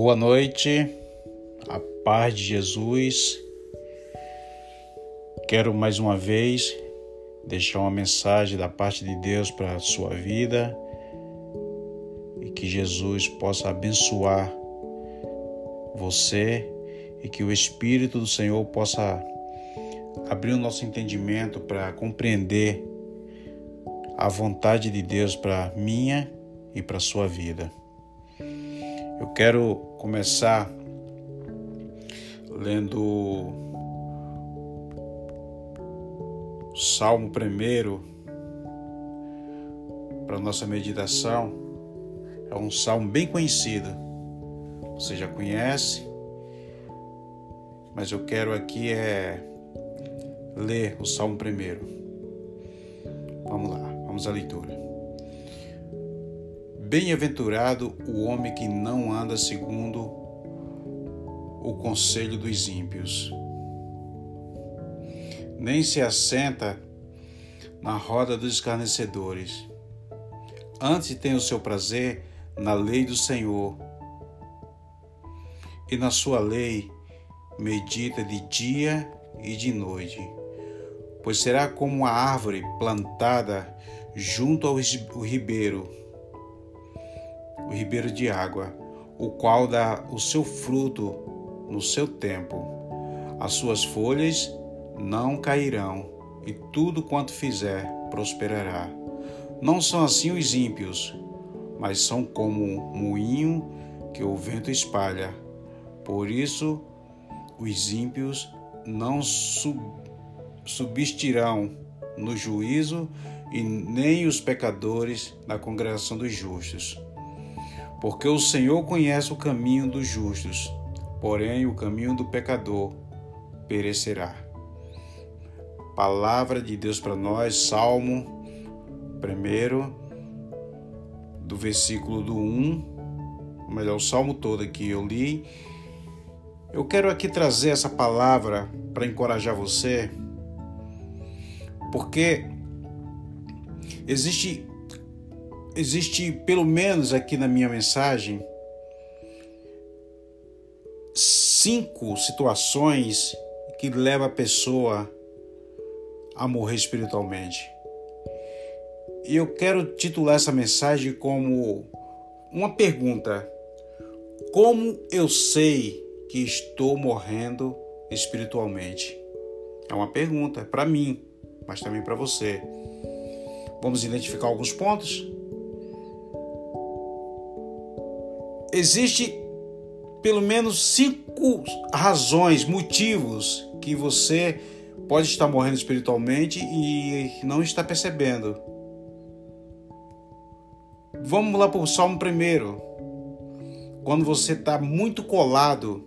Boa noite, a paz de Jesus. Quero mais uma vez deixar uma mensagem da parte de Deus para a sua vida e que Jesus possa abençoar você e que o Espírito do Senhor possa abrir o nosso entendimento para compreender a vontade de Deus para minha e para sua vida. Eu quero começar lendo o Salmo 1 para nossa meditação. É um salmo bem conhecido. Você já conhece, mas eu quero aqui é ler o Salmo 1. Vamos lá, vamos à leitura. Bem-aventurado o homem que não anda segundo o conselho dos ímpios, nem se assenta na roda dos escarnecedores. Antes tem o seu prazer na lei do Senhor, e na sua lei medita de dia e de noite, pois será como uma árvore plantada junto ao ribeiro o ribeiro de água, o qual dá o seu fruto no seu tempo. As suas folhas não cairão, e tudo quanto fizer prosperará. Não são assim os ímpios, mas são como um moinho que o vento espalha. Por isso, os ímpios não sub subsistirão no juízo, e nem os pecadores na congregação dos justos porque o Senhor conhece o caminho dos justos, porém o caminho do pecador perecerá. Palavra de Deus para nós, Salmo 1, do versículo do 1, ou melhor, o Salmo todo que eu li. Eu quero aqui trazer essa palavra para encorajar você, porque existe existe, pelo menos aqui na minha mensagem, cinco situações que levam a pessoa a morrer espiritualmente. E eu quero titular essa mensagem como uma pergunta: Como eu sei que estou morrendo espiritualmente? É uma pergunta para mim, mas também para você. Vamos identificar alguns pontos? Existe pelo menos cinco razões, motivos que você pode estar morrendo espiritualmente e não está percebendo. Vamos lá para o Salmo primeiro. Quando você está muito colado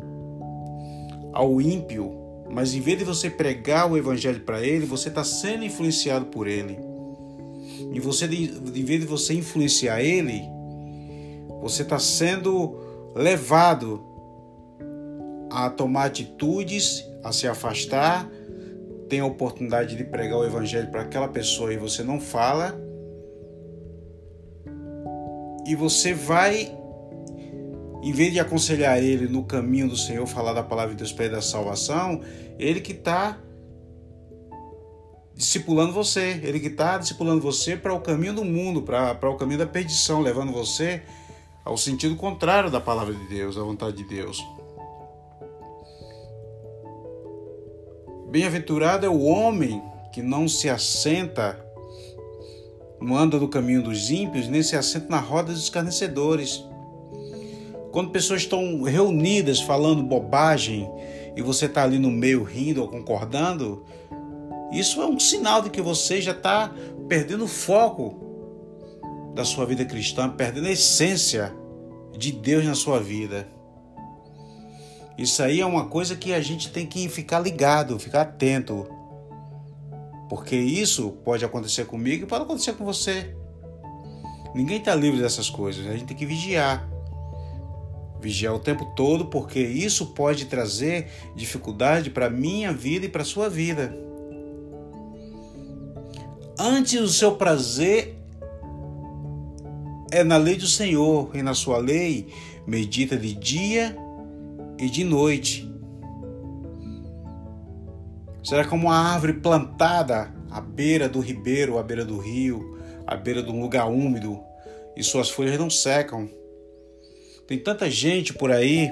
ao ímpio, mas em vez de você pregar o evangelho para ele, você está sendo influenciado por ele. E você, em vez de você influenciar ele, você está sendo levado a tomar atitudes, a se afastar. Tem a oportunidade de pregar o evangelho para aquela pessoa e você não fala. E você vai, em vez de aconselhar ele no caminho do Senhor, falar da palavra de Deus para ele da salvação, ele que está discipulando você, ele que está discipulando você para o caminho do mundo, para o caminho da perdição, levando você ao sentido contrário da palavra de Deus, da vontade de Deus. Bem-aventurado é o homem que não se assenta, não anda no caminho dos ímpios, nem se assenta na roda dos escarnecedores. Quando pessoas estão reunidas falando bobagem e você está ali no meio rindo ou concordando, isso é um sinal de que você já está perdendo foco da sua vida cristã, perdendo a essência de Deus na sua vida. Isso aí é uma coisa que a gente tem que ficar ligado, ficar atento. Porque isso pode acontecer comigo e pode acontecer com você. Ninguém está livre dessas coisas, a gente tem que vigiar. Vigiar o tempo todo, porque isso pode trazer dificuldade para a minha vida e para a sua vida. Antes o seu prazer é na lei do Senhor, e na sua lei medita de dia e de noite. Será como uma árvore plantada à beira do ribeiro, à beira do rio, à beira de um lugar úmido, e suas folhas não secam. Tem tanta gente por aí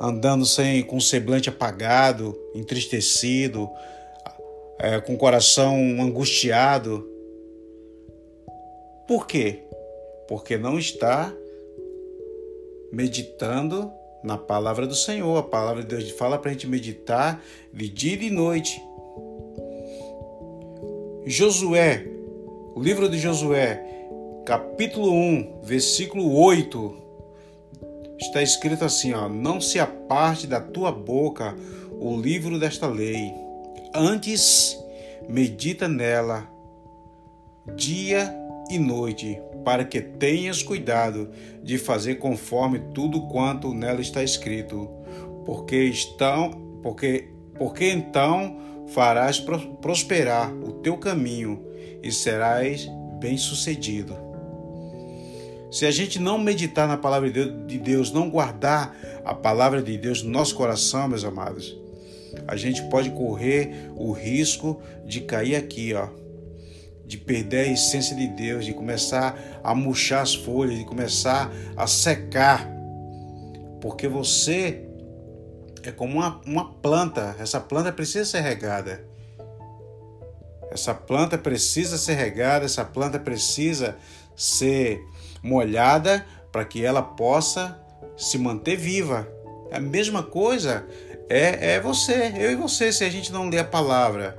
andando sem com o semblante apagado, entristecido, é, com o coração angustiado. Por quê? Porque não está meditando na palavra do Senhor. A palavra de Deus fala para a gente meditar de dia e de noite. Josué, o livro de Josué, capítulo 1, versículo 8, está escrito assim: ó, Não se aparte da tua boca o livro desta lei, antes medita nela dia e noite, para que tenhas cuidado de fazer conforme tudo quanto nela está escrito, porque estão, porque, porque então farás prosperar o teu caminho e serás bem-sucedido. Se a gente não meditar na palavra de Deus, não guardar a palavra de Deus no nosso coração, meus amados, a gente pode correr o risco de cair aqui, ó, de perder a essência de Deus, de começar a murchar as folhas, de começar a secar. Porque você é como uma, uma planta, essa planta precisa ser regada. Essa planta precisa ser regada, essa planta precisa ser molhada para que ela possa se manter viva. A mesma coisa é, é você, eu e você, se a gente não lê a palavra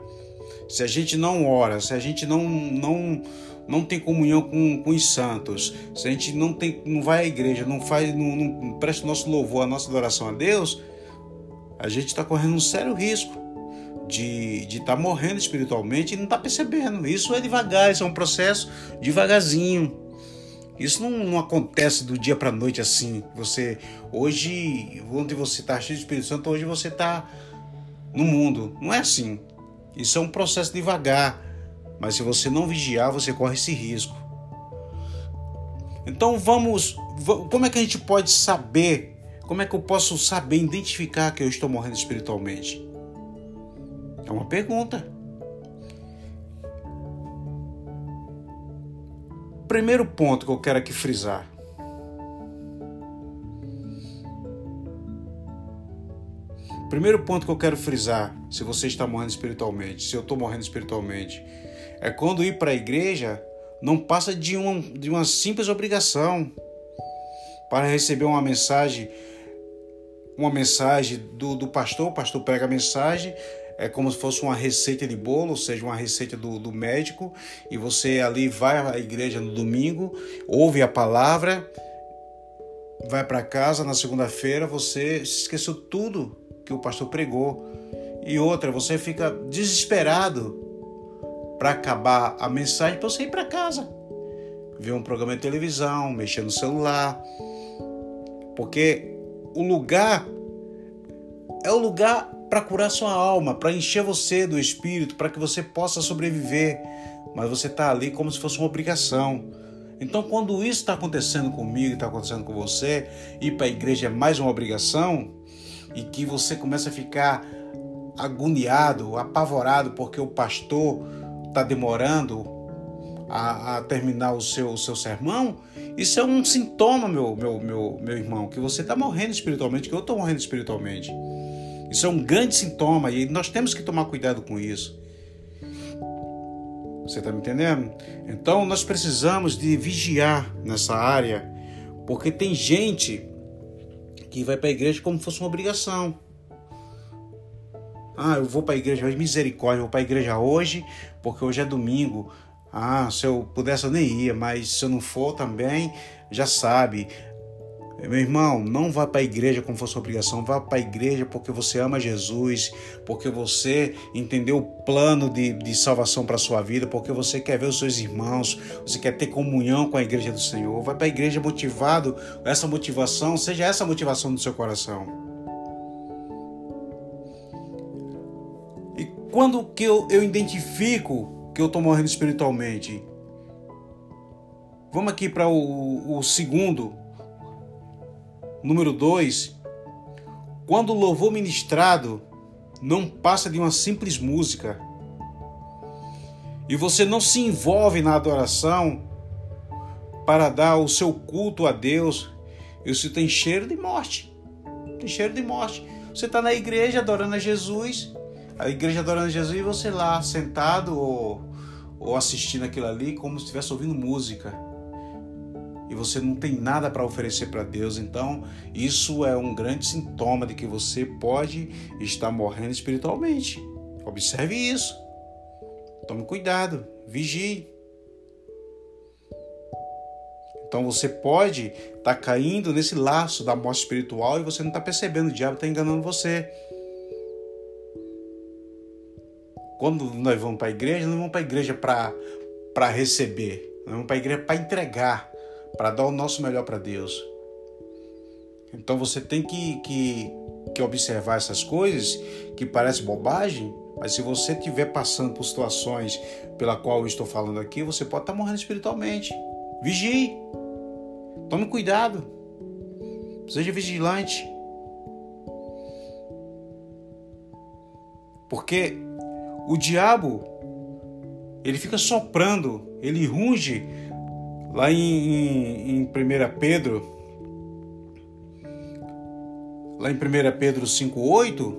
se a gente não ora, se a gente não, não, não tem comunhão com, com os santos, se a gente não, tem, não vai à igreja, não, faz, não, não presta o nosso louvor, a nossa adoração a Deus, a gente está correndo um sério risco de estar tá morrendo espiritualmente e não está percebendo. Isso é devagar, isso é um processo devagarzinho. Isso não, não acontece do dia para noite assim. Você hoje, onde você está cheio de Espírito Santo, hoje você está no mundo. Não é assim. Isso é um processo devagar, mas se você não vigiar, você corre esse risco. Então vamos, como é que a gente pode saber? Como é que eu posso saber identificar que eu estou morrendo espiritualmente? É uma pergunta. Primeiro ponto que eu quero aqui frisar. Primeiro ponto que eu quero frisar, se você está morrendo espiritualmente, se eu estou morrendo espiritualmente, é quando ir para a igreja não passa de uma, de uma simples obrigação para receber uma mensagem, uma mensagem do, do pastor, o pastor prega a mensagem, é como se fosse uma receita de bolo, ou seja, uma receita do, do médico, e você ali vai à igreja no domingo, ouve a palavra, vai para casa na segunda-feira, você esqueceu tudo que o pastor pregou. E outra, você fica desesperado para acabar a mensagem para você ir para casa. Ver um programa de televisão, mexer no celular. Porque o lugar é o lugar para curar sua alma, para encher você do espírito, para que você possa sobreviver. Mas você está ali como se fosse uma obrigação. Então, quando isso está acontecendo comigo, está acontecendo com você, ir para a igreja é mais uma obrigação, e que você começa a ficar agoniado, apavorado porque o pastor está demorando a, a, terminar o seu, o seu sermão, isso é um sintoma, meu, meu, meu, meu irmão, que você está morrendo espiritualmente, que eu estou morrendo espiritualmente. Isso é um grande sintoma e nós temos que tomar cuidado com isso. Você está me entendendo? Então nós precisamos de vigiar nessa área, porque tem gente que vai para a igreja como se fosse uma obrigação. Ah, eu vou para a igreja hoje, misericórdia, vou para a igreja hoje, porque hoje é domingo. Ah, se eu pudesse eu nem ia, mas se eu não for também, já sabe. Meu irmão, não vá para a igreja como fosse obrigação, vá para a igreja porque você ama Jesus, porque você entendeu o plano de, de salvação para a sua vida, porque você quer ver os seus irmãos, você quer ter comunhão com a igreja do Senhor. Vai para a igreja motivado, essa motivação, seja essa a motivação do seu coração. E quando que eu, eu identifico que eu estou morrendo espiritualmente? Vamos aqui para o, o segundo Número 2. Quando o louvor ministrado não passa de uma simples música e você não se envolve na adoração para dar o seu culto a Deus, isso tem cheiro de morte. Tem cheiro de morte. Você está na igreja adorando a Jesus, a igreja adorando a Jesus e você lá sentado ou, ou assistindo aquilo ali como se estivesse ouvindo música e você não tem nada para oferecer para Deus, então isso é um grande sintoma de que você pode estar morrendo espiritualmente. Observe isso. Tome cuidado, vigie. Então você pode estar tá caindo nesse laço da morte espiritual e você não está percebendo, o diabo está enganando você. Quando nós vamos para a igreja, não vamos para a igreja para receber, nós vamos para a igreja para entregar para dar o nosso melhor para Deus. Então você tem que, que, que observar essas coisas que parecem bobagem, mas se você estiver passando por situações pela qual eu estou falando aqui, você pode estar morrendo espiritualmente. Vigie. Tome cuidado. Seja vigilante. Porque o diabo, ele fica soprando, ele runge Lá em, em, em 1 Pedro, lá em 1 Pedro 5,8,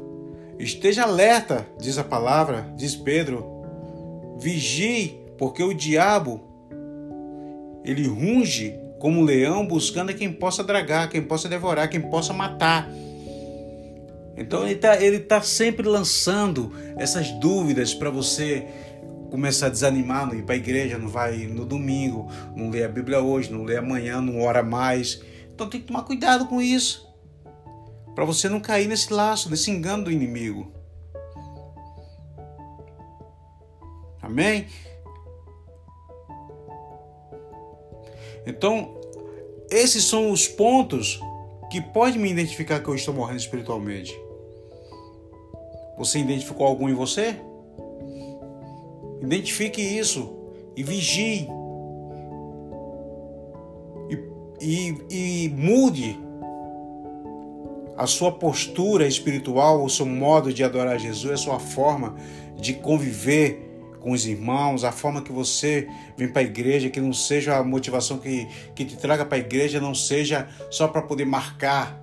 esteja alerta, diz a palavra, diz Pedro, vigie, porque o diabo ele runge como um leão buscando quem possa dragar, quem possa devorar, quem possa matar. Então ele está ele tá sempre lançando essas dúvidas para você começar a desanimar, não ir para a igreja, não vai no domingo, não lê a Bíblia hoje, não lê amanhã, não ora mais. Então tem que tomar cuidado com isso. Para você não cair nesse laço, nesse engano do inimigo. Amém? Então, esses são os pontos que pode me identificar que eu estou morrendo espiritualmente. Você identificou algum em você? Identifique isso e vigie. E, e, e mude a sua postura espiritual, o seu modo de adorar Jesus, a sua forma de conviver com os irmãos, a forma que você vem para a igreja, que não seja a motivação que, que te traga para a igreja, não seja só para poder marcar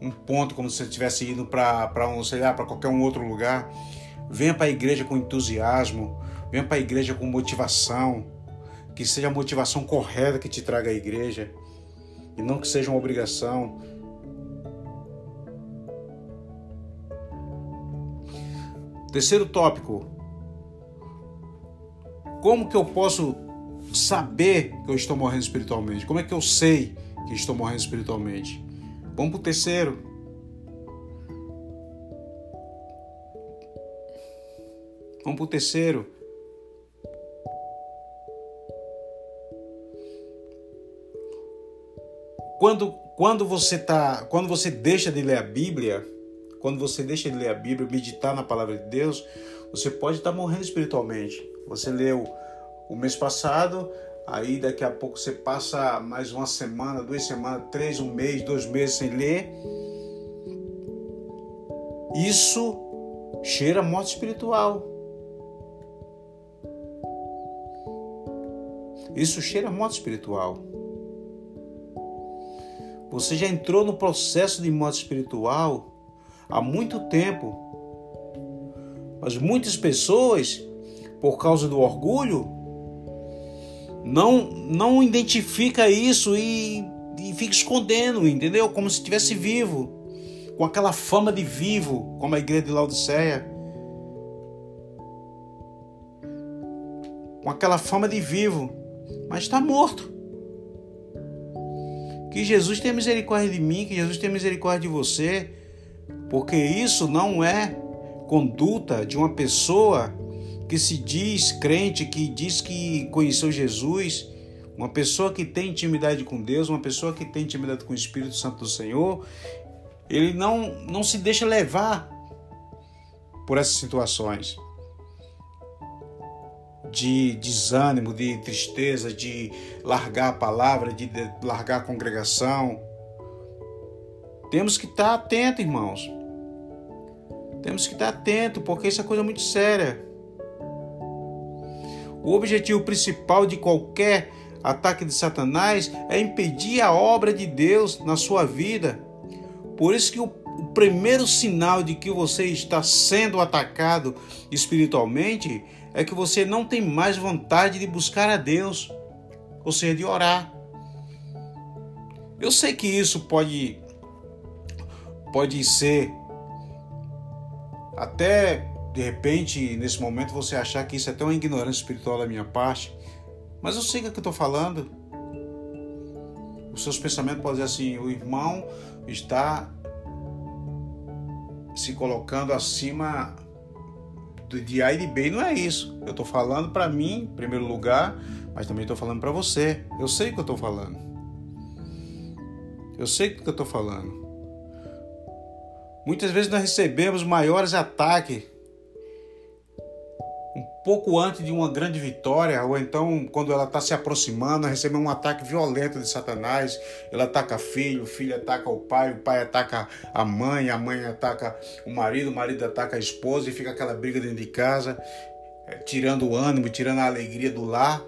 um ponto como se você estivesse indo para um, sei lá, para qualquer um outro lugar. Venha para a igreja com entusiasmo, venha para a igreja com motivação, que seja a motivação correta que te traga à igreja e não que seja uma obrigação. Terceiro tópico: como que eu posso saber que eu estou morrendo espiritualmente? Como é que eu sei que estou morrendo espiritualmente? Vamos para o terceiro. Vamos para o terceiro. Quando, quando você tá, quando você deixa de ler a Bíblia, quando você deixa de ler a Bíblia, meditar na palavra de Deus, você pode estar tá morrendo espiritualmente. Você leu o mês passado, aí daqui a pouco você passa mais uma semana, duas semanas, três, um mês, dois meses sem ler. Isso cheira morte espiritual. Isso cheira morte espiritual. Você já entrou no processo de morte espiritual há muito tempo. Mas muitas pessoas, por causa do orgulho, não não identifica isso e, e fica escondendo, entendeu? Como se estivesse vivo, com aquela fama de vivo, como a igreja de Laodiceia. Com aquela fama de vivo mas está morto. Que Jesus tenha misericórdia de mim, que Jesus tenha misericórdia de você, porque isso não é conduta de uma pessoa que se diz crente, que diz que conheceu Jesus, uma pessoa que tem intimidade com Deus, uma pessoa que tem intimidade com o Espírito Santo do Senhor, ele não, não se deixa levar por essas situações de desânimo, de tristeza, de largar a palavra, de largar a congregação. Temos que estar atento, irmãos. Temos que estar atento, porque isso é coisa muito séria. O objetivo principal de qualquer ataque de Satanás é impedir a obra de Deus na sua vida. Por isso que o, primeiro sinal de que você está sendo atacado espiritualmente é que você não tem mais vontade de buscar a Deus, ou seja, de orar. Eu sei que isso pode pode ser até de repente nesse momento você achar que isso é até uma ignorância espiritual da minha parte, mas eu sei o que eu estou falando. Os seus pensamentos podem dizer assim: o irmão está se colocando acima de A e de B. Não é isso. Eu estou falando para mim, em primeiro lugar, mas também estou falando para você. Eu sei o que eu estou falando. Eu sei o que eu estou falando. Muitas vezes nós recebemos maiores ataques pouco antes de uma grande vitória, ou então quando ela está se aproximando, recebe um ataque violento de Satanás. Ele ataca filho, o filho ataca o pai, o pai ataca a mãe, a mãe ataca o marido, o marido ataca a esposa e fica aquela briga dentro de casa, eh, tirando o ânimo, tirando a alegria do lar.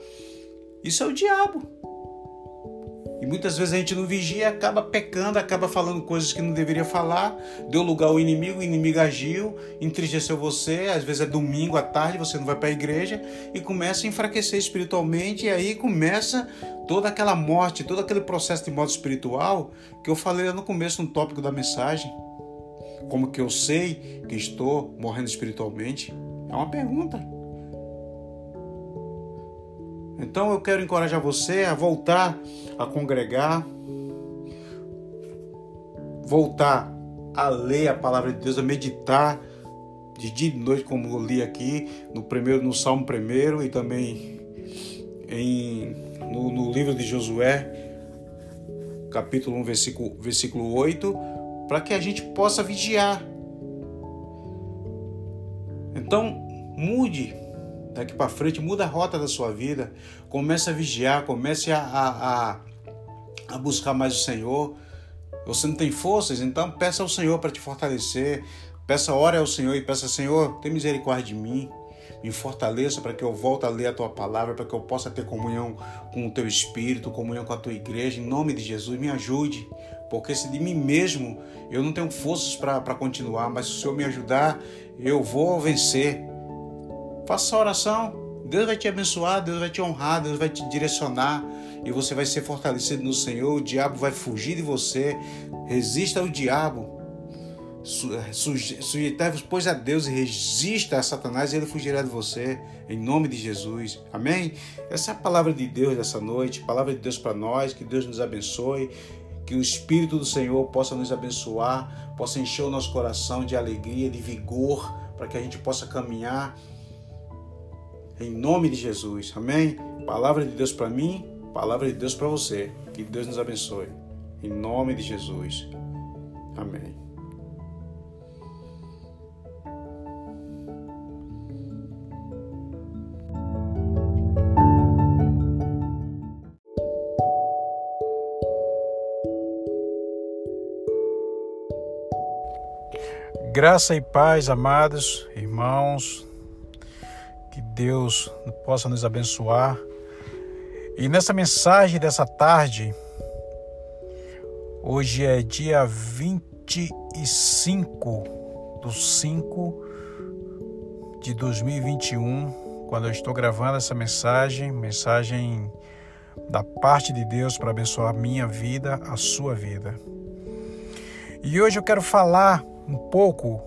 Isso é o diabo. E muitas vezes a gente não vigia, acaba pecando, acaba falando coisas que não deveria falar, deu lugar ao inimigo, o inimigo agiu, entristeceu você, às vezes é domingo à tarde, você não vai para a igreja e começa a enfraquecer espiritualmente, e aí começa toda aquela morte, todo aquele processo de morte espiritual que eu falei no começo no tópico da mensagem. Como que eu sei que estou morrendo espiritualmente? É uma pergunta. Então eu quero encorajar você a voltar a congregar, voltar a ler a palavra de Deus, a meditar de dia e de noite, como eu li aqui no primeiro, no Salmo primeiro e também em, no, no livro de Josué, capítulo 1, versículo, versículo 8, para que a gente possa vigiar. Então, mude daqui para frente, muda a rota da sua vida, comece a vigiar, comece a, a, a buscar mais o Senhor. Você não tem forças, então peça ao Senhor para te fortalecer. Peça, ore ao Senhor e peça, Senhor, tem misericórdia de mim. Me fortaleça para que eu volte a ler a tua palavra, para que eu possa ter comunhão com o teu espírito, comunhão com a tua igreja. Em nome de Jesus, me ajude. Porque se de mim mesmo eu não tenho forças para continuar, mas se o Senhor me ajudar, eu vou vencer. Faça a oração. Deus vai te abençoar, Deus vai te honrar, Deus vai te direcionar e você vai ser fortalecido no Senhor. O diabo vai fugir de você. Resista ao diabo. Sujeitai-vos, pois, a Deus e resista a Satanás e ele fugirá de você, em nome de Jesus. Amém? Essa é a palavra de Deus dessa noite, palavra de Deus para nós. Que Deus nos abençoe, que o Espírito do Senhor possa nos abençoar, possa encher o nosso coração de alegria, de vigor, para que a gente possa caminhar em nome de Jesus. Amém? Palavra de Deus para mim, palavra de Deus para você. Que Deus nos abençoe. Em nome de Jesus. Amém. Graça e paz, amados irmãos, Deus possa nos abençoar. E nessa mensagem dessa tarde, hoje é dia 25 do 5 de 2021, quando eu estou gravando essa mensagem, mensagem da parte de Deus para abençoar a minha vida, a sua vida. E hoje eu quero falar um pouco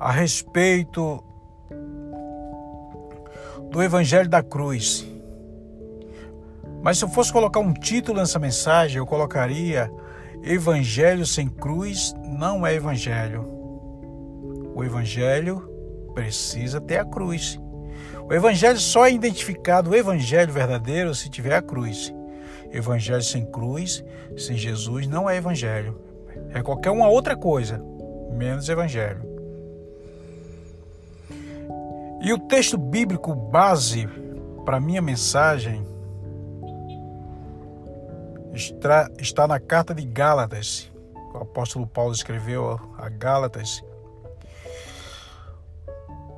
a respeito do Evangelho da Cruz. Mas se eu fosse colocar um título nessa mensagem, eu colocaria Evangelho sem cruz não é Evangelho. O Evangelho precisa ter a cruz. O Evangelho só é identificado o Evangelho verdadeiro se tiver a cruz. Evangelho sem cruz, sem Jesus, não é Evangelho. É qualquer uma outra coisa, menos Evangelho. E o texto bíblico base para minha mensagem está, na carta de Gálatas. o apóstolo Paulo escreveu a Gálatas,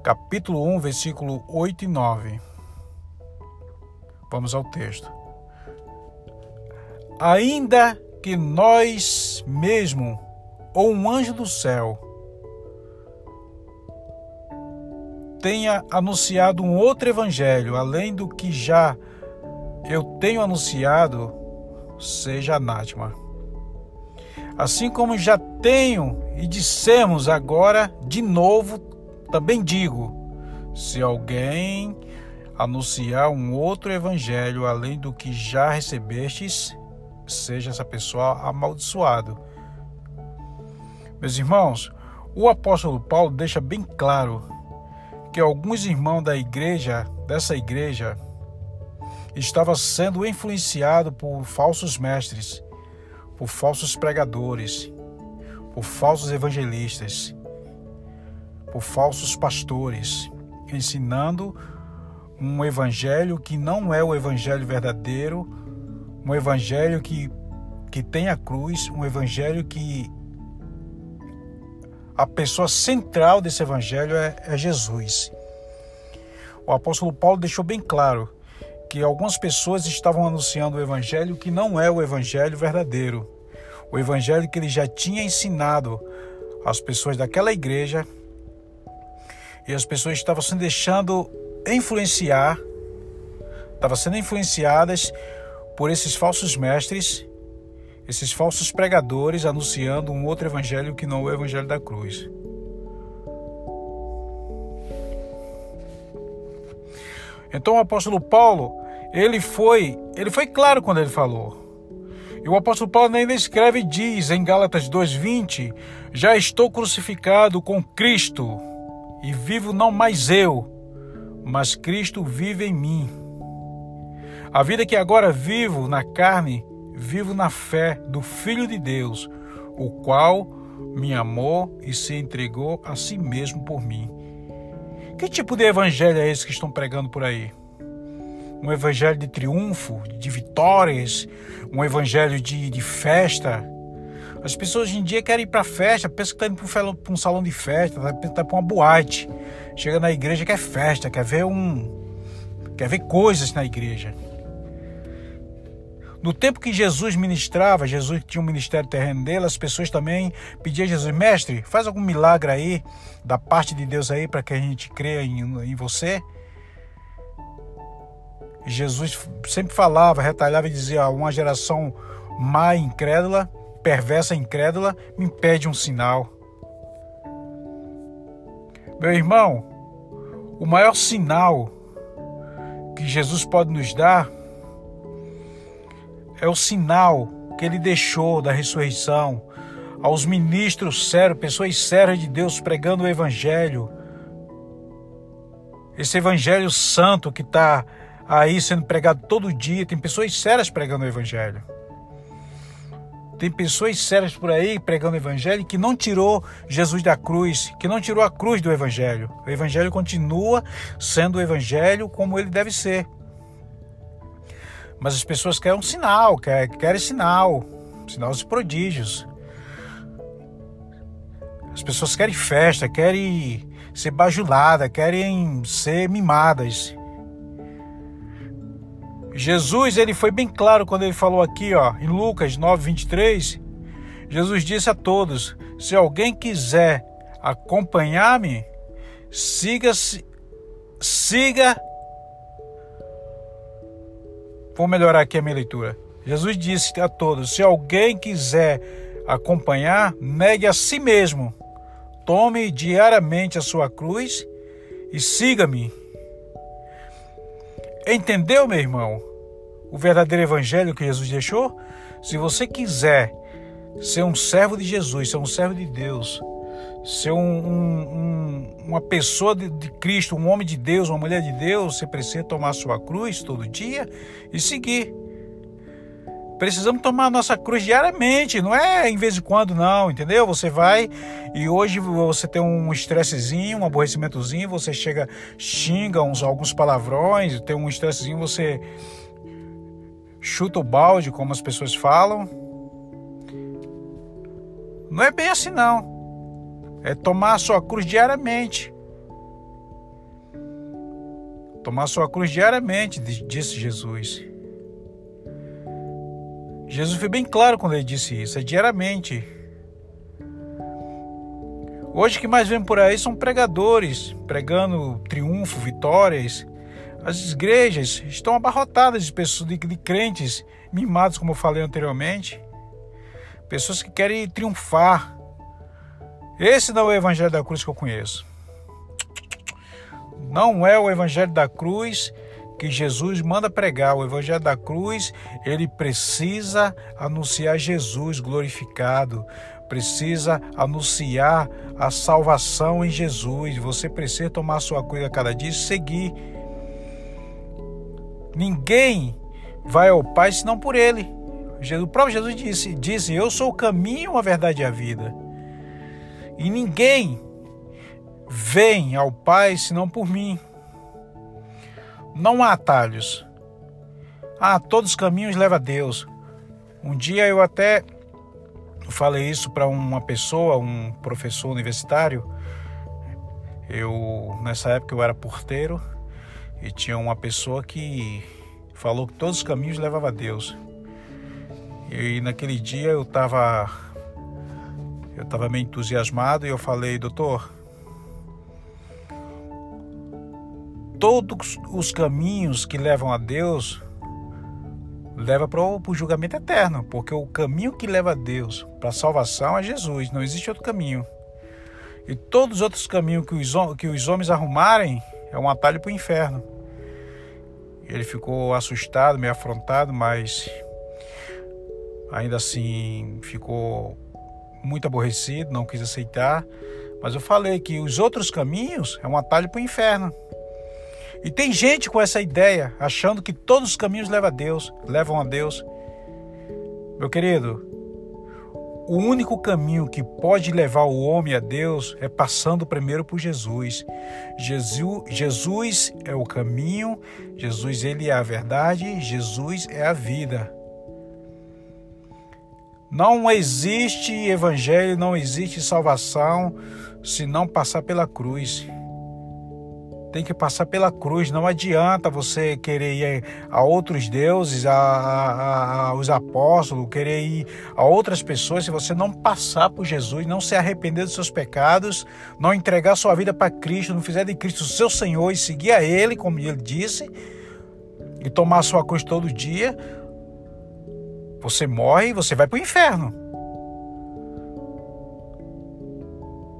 capítulo 1, versículo 8 e 9. Vamos ao texto. Ainda que nós mesmo ou um anjo do céu tenha anunciado um outro evangelho além do que já eu tenho anunciado, seja anátema. Assim como já tenho e dissemos agora de novo, também digo: se alguém anunciar um outro evangelho além do que já recebestes, seja essa pessoa amaldiçoado. Meus irmãos, o apóstolo Paulo deixa bem claro que alguns irmãos da igreja, dessa igreja, estavam sendo influenciados por falsos mestres, por falsos pregadores, por falsos evangelistas, por falsos pastores, ensinando um evangelho que não é o evangelho verdadeiro, um evangelho que, que tem a cruz, um evangelho que a pessoa central desse evangelho é, é Jesus. O apóstolo Paulo deixou bem claro que algumas pessoas estavam anunciando o evangelho que não é o evangelho verdadeiro. O evangelho que ele já tinha ensinado às pessoas daquela igreja e as pessoas estavam se deixando influenciar, estavam sendo influenciadas por esses falsos mestres, esses falsos pregadores anunciando um outro evangelho que não é o evangelho da cruz. Então o apóstolo Paulo, ele foi, ele foi claro quando ele falou. E o apóstolo Paulo ainda escreve e diz em Gálatas 2:20: Já estou crucificado com Cristo, e vivo não mais eu, mas Cristo vive em mim. A vida que agora vivo na carne, vivo na fé do Filho de Deus, o qual me amou e se entregou a si mesmo por mim. Que tipo de evangelho é esse que estão pregando por aí? Um evangelho de triunfo, de vitórias, um evangelho de, de festa. As pessoas hoje em dia querem ir para festa, pensam que está indo para um salão de festa, está indo para uma boate. Chega na igreja quer festa, quer ver um, quer ver coisas na igreja. No tempo que Jesus ministrava, Jesus tinha um ministério terreno dele, as pessoas também pediam a Jesus, mestre, faz algum milagre aí, da parte de Deus aí, para que a gente creia em, em você. Jesus sempre falava, retalhava e dizia: uma geração má incrédula, perversa incrédula, me pede um sinal. Meu irmão, o maior sinal que Jesus pode nos dar é o sinal que ele deixou da ressurreição aos ministros sérios, pessoas sérias de Deus pregando o Evangelho. Esse Evangelho santo que está aí sendo pregado todo dia, tem pessoas sérias pregando o Evangelho. Tem pessoas sérias por aí pregando o evangelho que não tirou Jesus da cruz, que não tirou a cruz do evangelho. O evangelho continua sendo o evangelho como ele deve ser. Mas as pessoas querem um sinal, querem, querem sinal, sinal de prodígios. As pessoas querem festa, querem ser bajuladas, querem ser mimadas. Jesus ele foi bem claro quando ele falou aqui, ó, em Lucas 9:23. Jesus disse a todos: se alguém quiser acompanhar-me, siga-se, siga. Vou melhorar aqui a minha leitura. Jesus disse a todos: se alguém quiser acompanhar, negue a si mesmo, tome diariamente a sua cruz e siga-me. Entendeu, meu irmão? O verdadeiro evangelho que Jesus deixou? Se você quiser ser um servo de Jesus, ser um servo de Deus, ser um, um, um, uma pessoa de, de, Cristo, um homem de Deus, uma mulher de Deus, você precisa tomar sua cruz todo dia e seguir. Precisamos tomar a nossa cruz diariamente, não é em vez de quando, não, entendeu? Você vai e hoje você tem um estressezinho, um aborrecimentozinho, você chega, xinga uns, alguns palavrões, tem um estressezinho, você chuta o balde, como as pessoas falam. Não é bem assim não. É tomar a sua cruz diariamente. Tomar a sua cruz diariamente, disse Jesus. Jesus foi bem claro quando ele disse isso, é diariamente. Hoje o que mais vem por aí são pregadores, pregando triunfo, vitórias. As igrejas estão abarrotadas de pessoas, de, de crentes mimados, como eu falei anteriormente. Pessoas que querem triunfar. Esse não é o evangelho da cruz que eu conheço. Não é o evangelho da cruz que Jesus manda pregar. O evangelho da cruz, ele precisa anunciar Jesus glorificado, precisa anunciar a salvação em Jesus. Você precisa tomar sua cruz a cada dia e seguir. Ninguém vai ao Pai senão por Ele. O próprio Jesus disse, disse: Eu sou o caminho, a verdade e a vida. E ninguém vem ao Pai senão por mim. Não há atalhos. Ah, todos os caminhos levam a Deus. Um dia eu até falei isso para uma pessoa, um professor universitário. Eu nessa época eu era porteiro e tinha uma pessoa que falou que todos os caminhos levavam a Deus. E naquele dia eu estava eu estava meio entusiasmado e eu falei, doutor, todos os caminhos que levam a Deus leva para o julgamento eterno, porque o caminho que leva a Deus para a salvação é Jesus, não existe outro caminho. E todos os outros caminhos que os, que os homens arrumarem é um atalho para o inferno. Ele ficou assustado, meio afrontado, mas ainda assim ficou muito aborrecido, não quis aceitar. Mas eu falei que os outros caminhos é um atalho para o inferno. E tem gente com essa ideia, achando que todos os caminhos levam a Deus, levam a Deus. Meu querido, o único caminho que pode levar o homem a Deus é passando primeiro por Jesus. Jesus, Jesus é o caminho, Jesus ele é a verdade, Jesus é a vida. Não existe evangelho, não existe salvação se não passar pela cruz tem que passar pela cruz. Não adianta você querer ir a outros deuses, a, a, a, os apóstolos, querer ir a outras pessoas se você não passar por Jesus, não se arrepender dos seus pecados, não entregar sua vida para Cristo, não fizer de Cristo o seu Senhor e seguir a Ele, como Ele disse, e tomar sua cruz todo dia. Você morre e você vai para o inferno.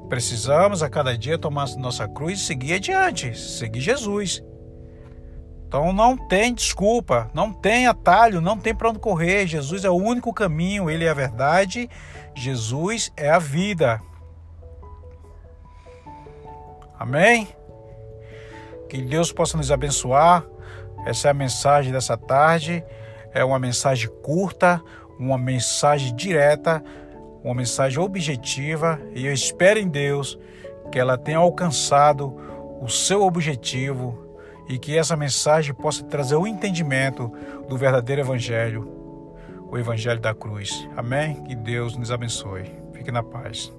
Precisamos a cada dia tomar nossa cruz e seguir adiante, seguir Jesus. Então não tem desculpa, não tem atalho, não tem para onde correr. Jesus é o único caminho, ele é a verdade, Jesus é a vida. Amém? Que Deus possa nos abençoar. Essa é a mensagem dessa tarde. É uma mensagem curta, uma mensagem direta, uma mensagem objetiva e eu espero em Deus que ela tenha alcançado o seu objetivo e que essa mensagem possa trazer o entendimento do verdadeiro Evangelho, o Evangelho da cruz. Amém? Que Deus nos abençoe. Fique na paz.